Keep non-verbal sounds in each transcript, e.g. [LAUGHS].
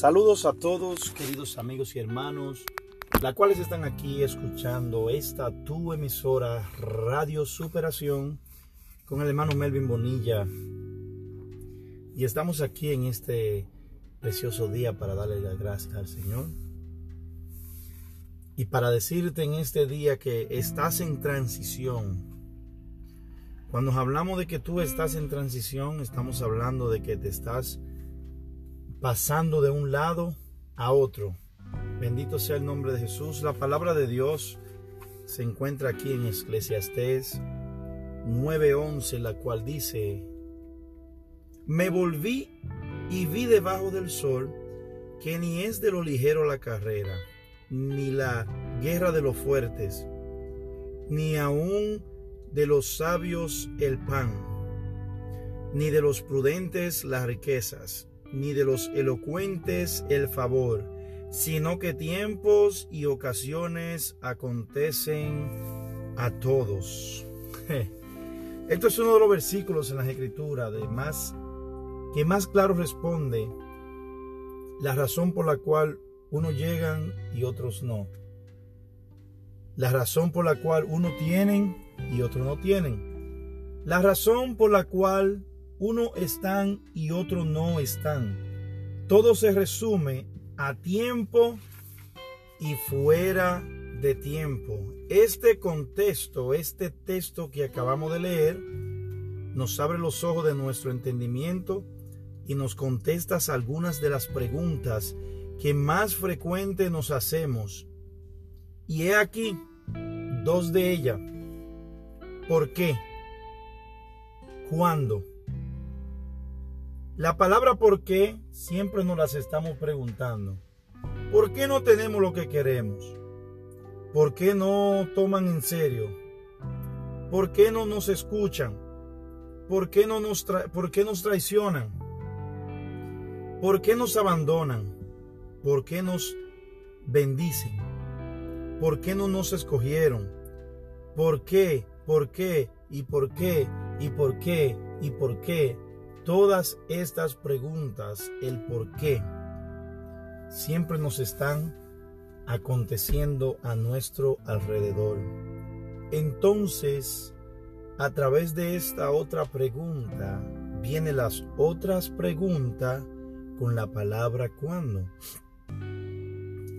Saludos a todos, queridos amigos y hermanos, la cuales están aquí escuchando esta tu emisora Radio Superación con el hermano Melvin Bonilla. Y estamos aquí en este precioso día para darle las gracias al Señor. Y para decirte en este día que estás en transición. Cuando hablamos de que tú estás en transición, estamos hablando de que te estás pasando de un lado a otro. Bendito sea el nombre de Jesús. La palabra de Dios se encuentra aquí en Eclesiastés 9:11, la cual dice, me volví y vi debajo del sol que ni es de lo ligero la carrera, ni la guerra de los fuertes, ni aun de los sabios el pan, ni de los prudentes las riquezas ni de los elocuentes el favor, sino que tiempos y ocasiones acontecen a todos. Esto es uno de los versículos en las escrituras de más que más claro responde la razón por la cual unos llegan y otros no. La razón por la cual uno tienen y otros no tienen. La razón por la cual uno están y otro no están. Todo se resume a tiempo y fuera de tiempo. Este contexto, este texto que acabamos de leer, nos abre los ojos de nuestro entendimiento y nos contestas algunas de las preguntas que más frecuente nos hacemos. Y he aquí dos de ellas. ¿Por qué? ¿Cuándo? La palabra por qué siempre nos las estamos preguntando. ¿Por qué no tenemos lo que queremos? ¿Por qué no toman en serio? ¿Por qué no nos escuchan? ¿Por qué, no nos, ¿Por qué nos traicionan? ¿Por qué nos abandonan? ¿Por qué nos bendicen? ¿Por qué no nos escogieron? ¿Por qué? ¿Por qué? ¿Y por qué? ¿Y por qué? ¿Y por qué? Todas estas preguntas, el por qué, siempre nos están aconteciendo a nuestro alrededor. Entonces, a través de esta otra pregunta, vienen las otras preguntas con la palabra cuándo.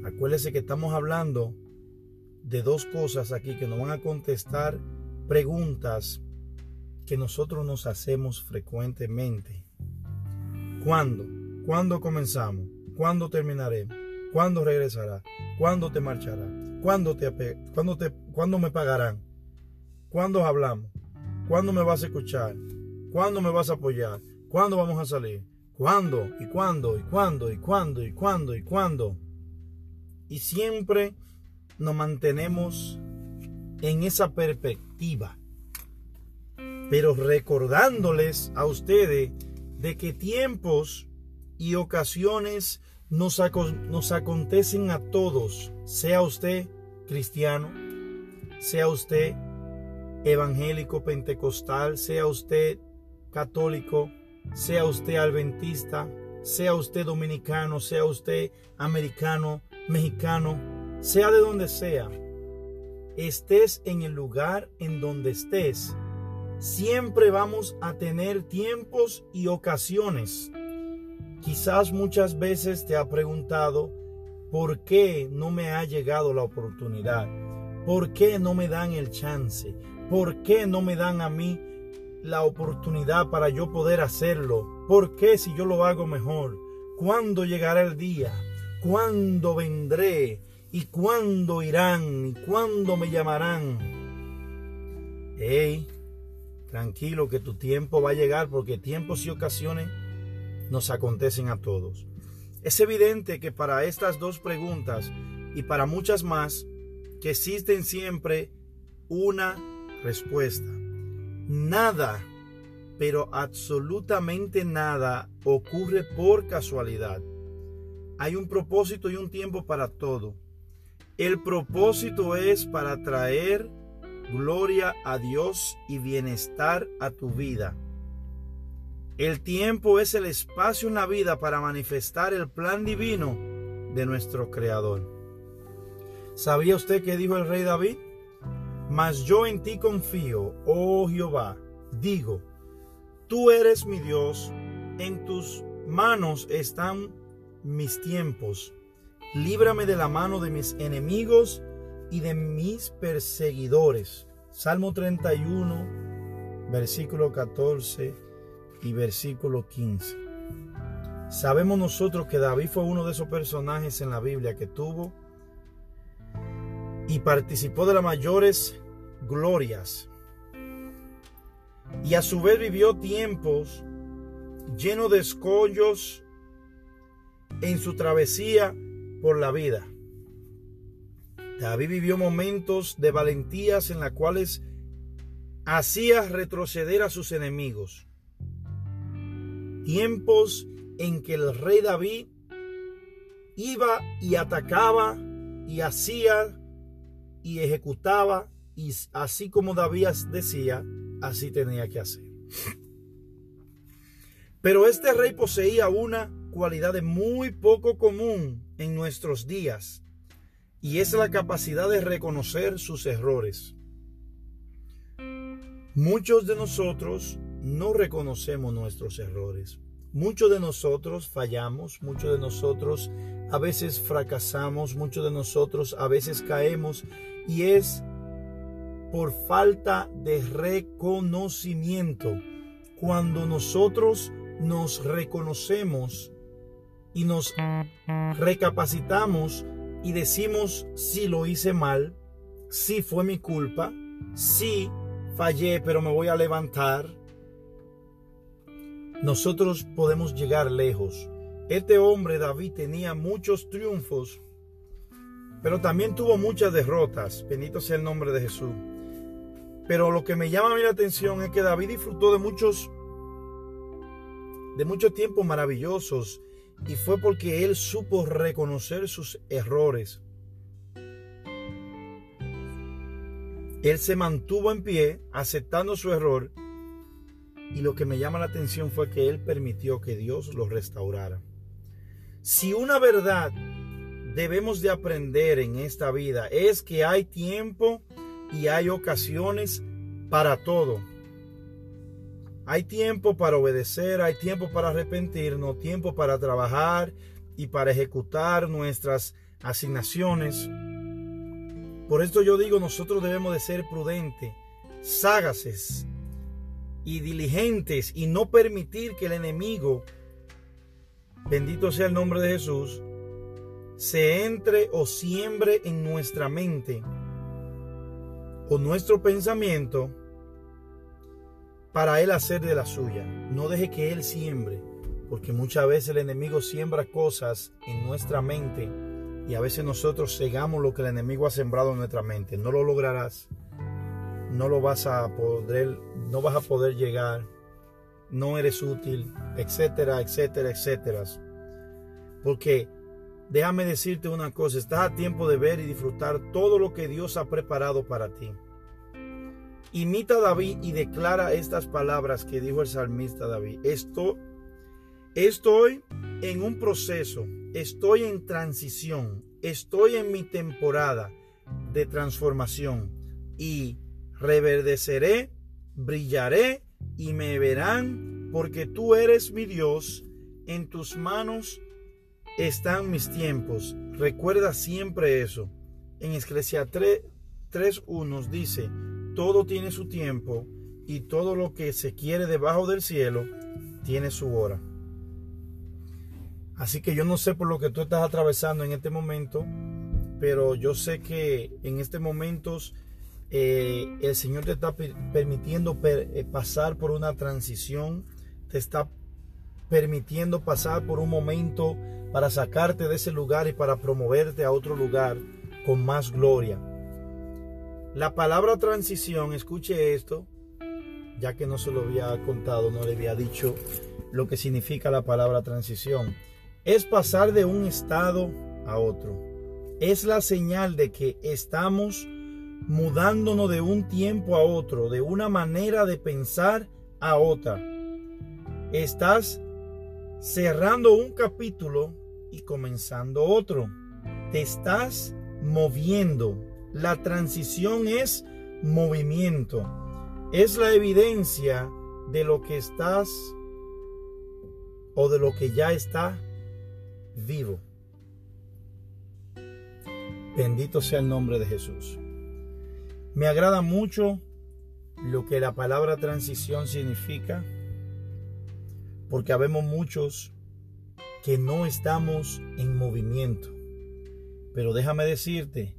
Acuérdese que estamos hablando de dos cosas aquí que nos van a contestar preguntas que nosotros nos hacemos frecuentemente. ¿Cuándo? ¿Cuándo comenzamos? ¿Cuándo terminaremos? ¿Cuándo regresará? ¿Cuándo te marchará? ¿Cuándo, te, cuándo, te, ¿Cuándo me pagarán? ¿Cuándo hablamos? ¿Cuándo me vas a escuchar? ¿Cuándo me vas a apoyar? ¿Cuándo vamos a salir? ¿Cuándo? ¿Y cuándo? ¿Y cuándo? ¿Y cuándo? ¿Y cuándo? ¿Y cuándo? Y siempre nos mantenemos en esa perspectiva pero recordándoles a ustedes de que tiempos y ocasiones nos, nos acontecen a todos, sea usted cristiano, sea usted evangélico pentecostal, sea usted católico, sea usted adventista, sea usted dominicano, sea usted americano, mexicano, sea de donde sea, estés en el lugar en donde estés, Siempre vamos a tener tiempos y ocasiones. Quizás muchas veces te ha preguntado, ¿por qué no me ha llegado la oportunidad? ¿Por qué no me dan el chance? ¿Por qué no me dan a mí la oportunidad para yo poder hacerlo? ¿Por qué si yo lo hago mejor? ¿Cuándo llegará el día? ¿Cuándo vendré? ¿Y cuándo irán? ¿Y cuándo me llamarán? Hey, Tranquilo que tu tiempo va a llegar porque tiempos y ocasiones nos acontecen a todos. Es evidente que para estas dos preguntas y para muchas más, que existen siempre una respuesta. Nada, pero absolutamente nada ocurre por casualidad. Hay un propósito y un tiempo para todo. El propósito es para traer gloria a Dios y bienestar a tu vida. El tiempo es el espacio en la vida para manifestar el plan divino de nuestro Creador. ¿Sabía usted que dijo el rey David? Mas yo en ti confío, oh Jehová. Digo, tú eres mi Dios, en tus manos están mis tiempos. Líbrame de la mano de mis enemigos y de mis perseguidores. Salmo 31, versículo 14 y versículo 15. Sabemos nosotros que David fue uno de esos personajes en la Biblia que tuvo y participó de las mayores glorias. Y a su vez vivió tiempos llenos de escollos en su travesía por la vida. David vivió momentos de valentías en las cuales hacía retroceder a sus enemigos tiempos en que el rey David iba y atacaba y hacía y ejecutaba y así como David decía, así tenía que hacer. Pero este rey poseía una cualidad muy poco común en nuestros días y es la capacidad de reconocer sus errores. Muchos de nosotros no reconocemos nuestros errores. Muchos de nosotros fallamos, muchos de nosotros a veces fracasamos, muchos de nosotros a veces caemos y es por falta de reconocimiento. Cuando nosotros nos reconocemos y nos recapacitamos y decimos si lo hice mal, si fue mi culpa, si fallé pero me voy a levantar, nosotros podemos llegar lejos. Este hombre David tenía muchos triunfos, pero también tuvo muchas derrotas. Bendito sea el nombre de Jesús. Pero lo que me llama a mí la atención es que David disfrutó de muchos de muchos tiempos maravillosos y fue porque él supo reconocer sus errores. Él se mantuvo en pie, aceptando su error y lo que me llama la atención fue que él permitió que Dios lo restaurara. Si una verdad debemos de aprender en esta vida es que hay tiempo y hay ocasiones para todo. Hay tiempo para obedecer, hay tiempo para arrepentirnos, tiempo para trabajar y para ejecutar nuestras asignaciones. Por esto yo digo, nosotros debemos de ser prudentes, ságaces, y diligentes y no permitir que el enemigo, bendito sea el nombre de Jesús, se entre o siembre en nuestra mente o nuestro pensamiento para él hacer de la suya. No deje que él siembre, porque muchas veces el enemigo siembra cosas en nuestra mente y a veces nosotros cegamos lo que el enemigo ha sembrado en nuestra mente. No lo lograrás no lo vas a poder, no vas a poder llegar, no eres útil, etcétera, etcétera, etcétera. Porque déjame decirte una cosa, estás a tiempo de ver y disfrutar todo lo que Dios ha preparado para ti. Imita a David y declara estas palabras que dijo el salmista David. Esto, estoy en un proceso, estoy en transición, estoy en mi temporada de transformación y reverdeceré, brillaré y me verán, porque tú eres mi Dios, en tus manos están mis tiempos. Recuerda siempre eso. En Esclesia 3.1 nos dice, todo tiene su tiempo y todo lo que se quiere debajo del cielo tiene su hora. Así que yo no sé por lo que tú estás atravesando en este momento, pero yo sé que en este momento eh, el Señor te está permitiendo eh, pasar por una transición, te está permitiendo pasar por un momento para sacarte de ese lugar y para promoverte a otro lugar con más gloria. La palabra transición, escuche esto, ya que no se lo había contado, no le había dicho lo que significa la palabra transición. Es pasar de un estado a otro. Es la señal de que estamos mudándonos de un tiempo a otro, de una manera de pensar a otra. Estás cerrando un capítulo y comenzando otro. Te estás moviendo. La transición es movimiento. Es la evidencia de lo que estás o de lo que ya está vivo. Bendito sea el nombre de Jesús. Me agrada mucho lo que la palabra transición significa, porque habemos muchos que no estamos en movimiento. Pero déjame decirte,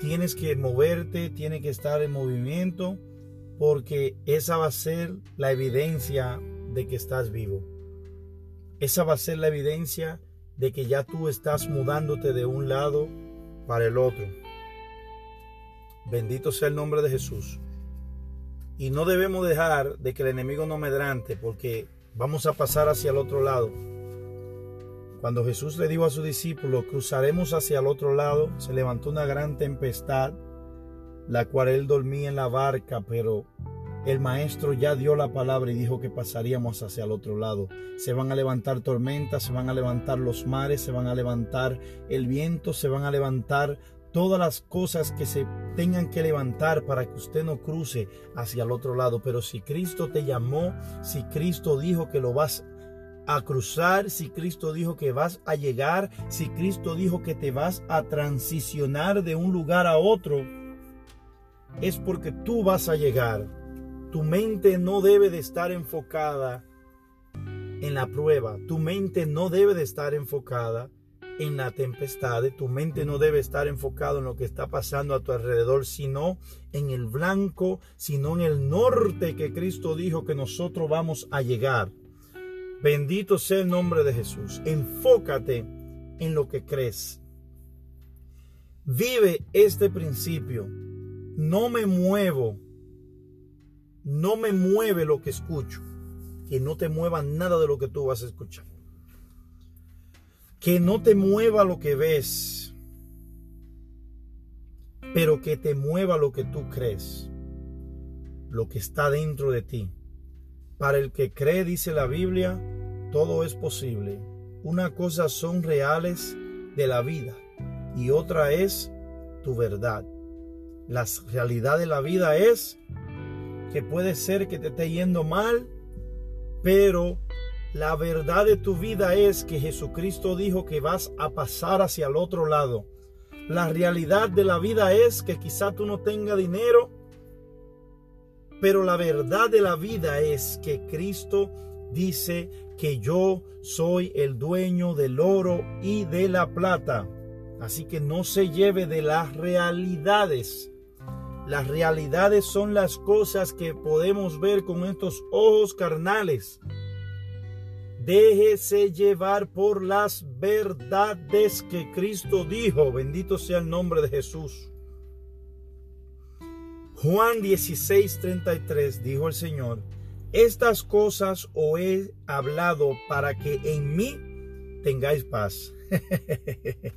tienes que moverte, tienes que estar en movimiento, porque esa va a ser la evidencia de que estás vivo. Esa va a ser la evidencia de que ya tú estás mudándote de un lado para el otro. Bendito sea el nombre de Jesús. Y no debemos dejar de que el enemigo no medrante porque vamos a pasar hacia el otro lado. Cuando Jesús le dijo a su discípulo, cruzaremos hacia el otro lado, se levantó una gran tempestad, la cual él dormía en la barca, pero el maestro ya dio la palabra y dijo que pasaríamos hacia el otro lado. Se van a levantar tormentas, se van a levantar los mares, se van a levantar el viento, se van a levantar todas las cosas que se tengan que levantar para que usted no cruce hacia el otro lado. Pero si Cristo te llamó, si Cristo dijo que lo vas a cruzar, si Cristo dijo que vas a llegar, si Cristo dijo que te vas a transicionar de un lugar a otro, es porque tú vas a llegar tu mente no debe de estar enfocada en la prueba. Tu mente no debe de estar enfocada en la tempestad. Tu mente no debe estar enfocada en lo que está pasando a tu alrededor, sino en el blanco, sino en el norte que Cristo dijo que nosotros vamos a llegar. Bendito sea el nombre de Jesús. Enfócate en lo que crees. Vive este principio. No me muevo no me mueve lo que escucho. Que no te mueva nada de lo que tú vas a escuchar. Que no te mueva lo que ves. Pero que te mueva lo que tú crees. Lo que está dentro de ti. Para el que cree, dice la Biblia, todo es posible. Una cosa son reales de la vida y otra es tu verdad. La realidad de la vida es que puede ser que te esté yendo mal, pero la verdad de tu vida es que Jesucristo dijo que vas a pasar hacia el otro lado. La realidad de la vida es que quizá tú no tengas dinero, pero la verdad de la vida es que Cristo dice que yo soy el dueño del oro y de la plata. Así que no se lleve de las realidades las realidades son las cosas que podemos ver con estos ojos carnales. Déjese llevar por las verdades que Cristo dijo. Bendito sea el nombre de Jesús. Juan 16:33 dijo el Señor, estas cosas os he hablado para que en mí tengáis paz. [LAUGHS]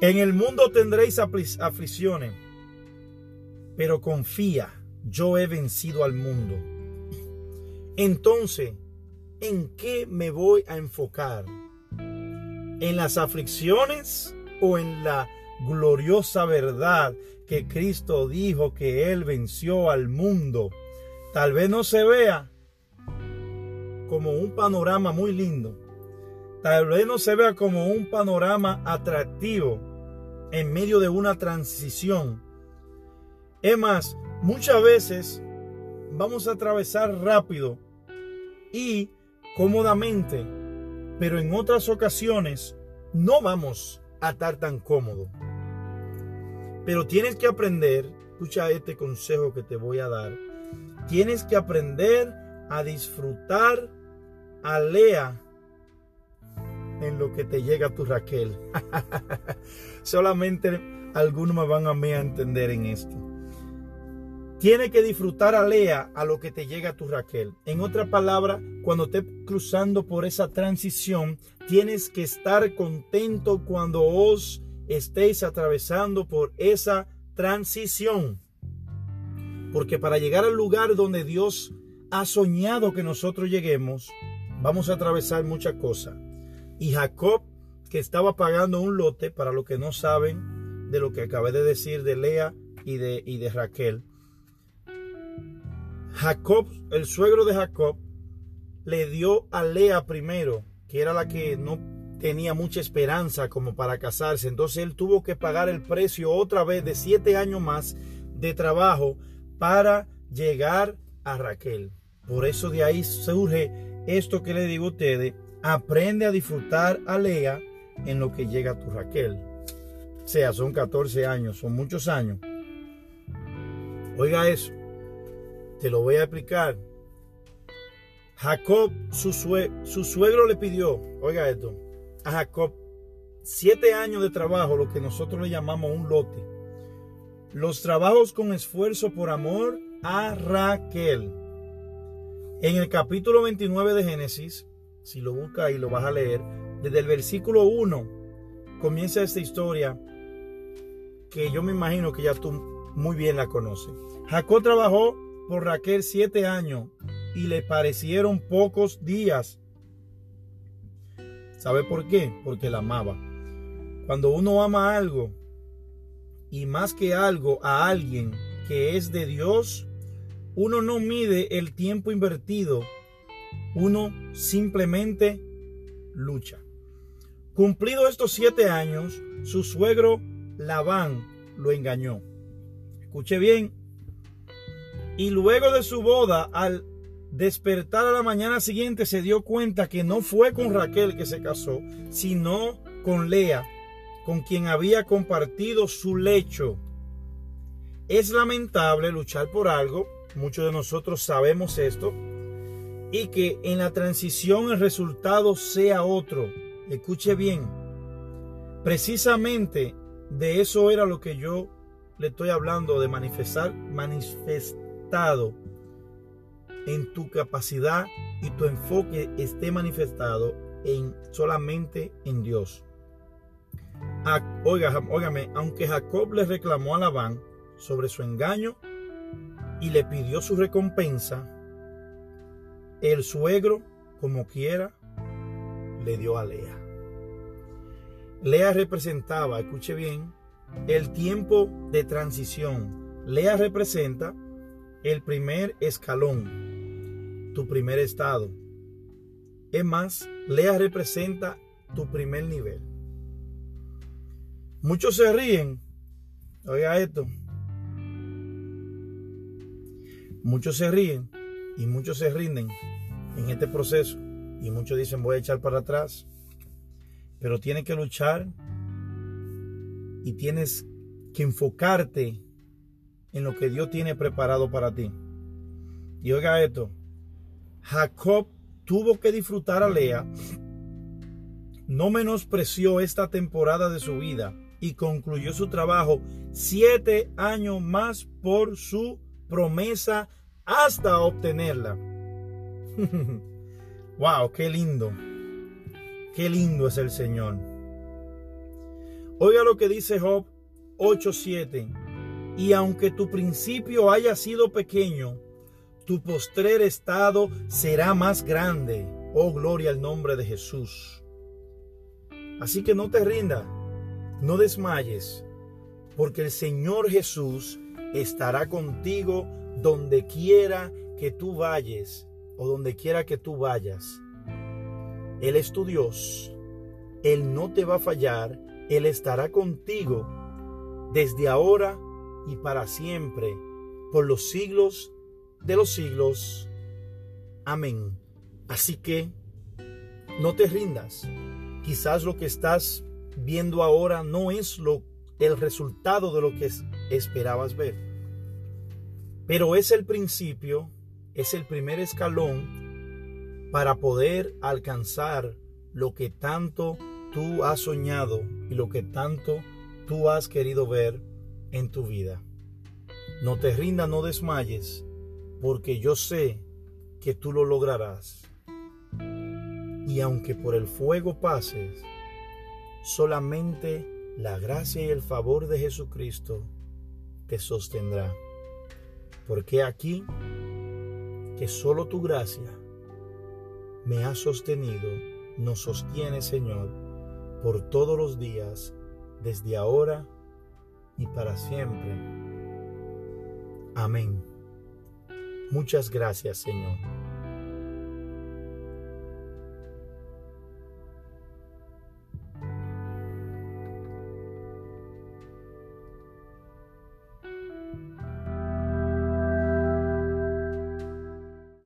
en el mundo tendréis aflicciones pero confía, yo he vencido al mundo. Entonces, ¿en qué me voy a enfocar? ¿En las aflicciones o en la gloriosa verdad que Cristo dijo que Él venció al mundo? Tal vez no se vea como un panorama muy lindo. Tal vez no se vea como un panorama atractivo en medio de una transición es más, muchas veces vamos a atravesar rápido y cómodamente, pero en otras ocasiones no vamos a estar tan cómodo. Pero tienes que aprender, escucha este consejo que te voy a dar, tienes que aprender a disfrutar a Lea en lo que te llega tu Raquel. [LAUGHS] Solamente algunos me van a a entender en esto. Tiene que disfrutar a Lea a lo que te llega tu Raquel. En otra palabra, cuando estés cruzando por esa transición, tienes que estar contento cuando os estéis atravesando por esa transición. Porque para llegar al lugar donde Dios ha soñado que nosotros lleguemos, vamos a atravesar muchas cosas. Y Jacob, que estaba pagando un lote, para los que no saben de lo que acabé de decir de Lea y de, y de Raquel, Jacob, el suegro de Jacob, le dio a Lea primero, que era la que no tenía mucha esperanza como para casarse. Entonces él tuvo que pagar el precio otra vez de siete años más de trabajo para llegar a Raquel. Por eso de ahí surge esto que le digo a ustedes. Aprende a disfrutar a Lea en lo que llega a tu Raquel. O sea, son 14 años, son muchos años. Oiga eso. Te lo voy a explicar. Jacob, su, su suegro le pidió, oiga esto, a Jacob siete años de trabajo, lo que nosotros le llamamos un lote. Los trabajos con esfuerzo por amor a Raquel. En el capítulo 29 de Génesis, si lo buscas y lo vas a leer, desde el versículo 1 comienza esta historia que yo me imagino que ya tú muy bien la conoces. Jacob trabajó por Raquel siete años y le parecieron pocos días ¿Sabe por qué? Porque la amaba. Cuando uno ama algo, y más que algo, a alguien que es de Dios, uno no mide el tiempo invertido, uno simplemente lucha. Cumplido estos siete años, su suegro Labán lo engañó. Escuche bien. Y luego de su boda, al despertar a la mañana siguiente se dio cuenta que no fue con Raquel que se casó, sino con Lea, con quien había compartido su lecho. Es lamentable luchar por algo, muchos de nosotros sabemos esto, y que en la transición el resultado sea otro. Escuche bien, precisamente de eso era lo que yo le estoy hablando, de manifestar, manifestado en tu capacidad y tu enfoque esté manifestado en solamente en Dios. Oiga, óigame, aunque Jacob le reclamó a Labán sobre su engaño y le pidió su recompensa, el suegro, como quiera, le dio a Lea. Lea representaba, escuche bien, el tiempo de transición. Lea representa el primer escalón tu primer estado. Es más, Lea representa tu primer nivel. Muchos se ríen. Oiga esto. Muchos se ríen y muchos se rinden en este proceso. Y muchos dicen voy a echar para atrás. Pero tienes que luchar y tienes que enfocarte en lo que Dios tiene preparado para ti. Y oiga esto, Jacob tuvo que disfrutar a Lea, no menospreció esta temporada de su vida y concluyó su trabajo siete años más por su promesa hasta obtenerla. [LAUGHS] wow, qué lindo. Qué lindo es el Señor. Oiga lo que dice Job 8:7. Y aunque tu principio haya sido pequeño, tu postrer estado será más grande. Oh, gloria al nombre de Jesús. Así que no te rindas, no desmayes, porque el Señor Jesús estará contigo donde quiera que tú vayas o donde quiera que tú vayas. Él es tu Dios, Él no te va a fallar, Él estará contigo desde ahora y para siempre, por los siglos de los siglos. Amén. Así que no te rindas. Quizás lo que estás viendo ahora no es lo el resultado de lo que esperabas ver. Pero es el principio, es el primer escalón para poder alcanzar lo que tanto tú has soñado y lo que tanto tú has querido ver en tu vida. No te rindas, no desmayes porque yo sé que tú lo lograrás. Y aunque por el fuego pases, solamente la gracia y el favor de Jesucristo te sostendrá. Porque aquí que solo tu gracia me ha sostenido, nos sostiene, Señor, por todos los días, desde ahora y para siempre. Amén. Muchas gracias, Señor.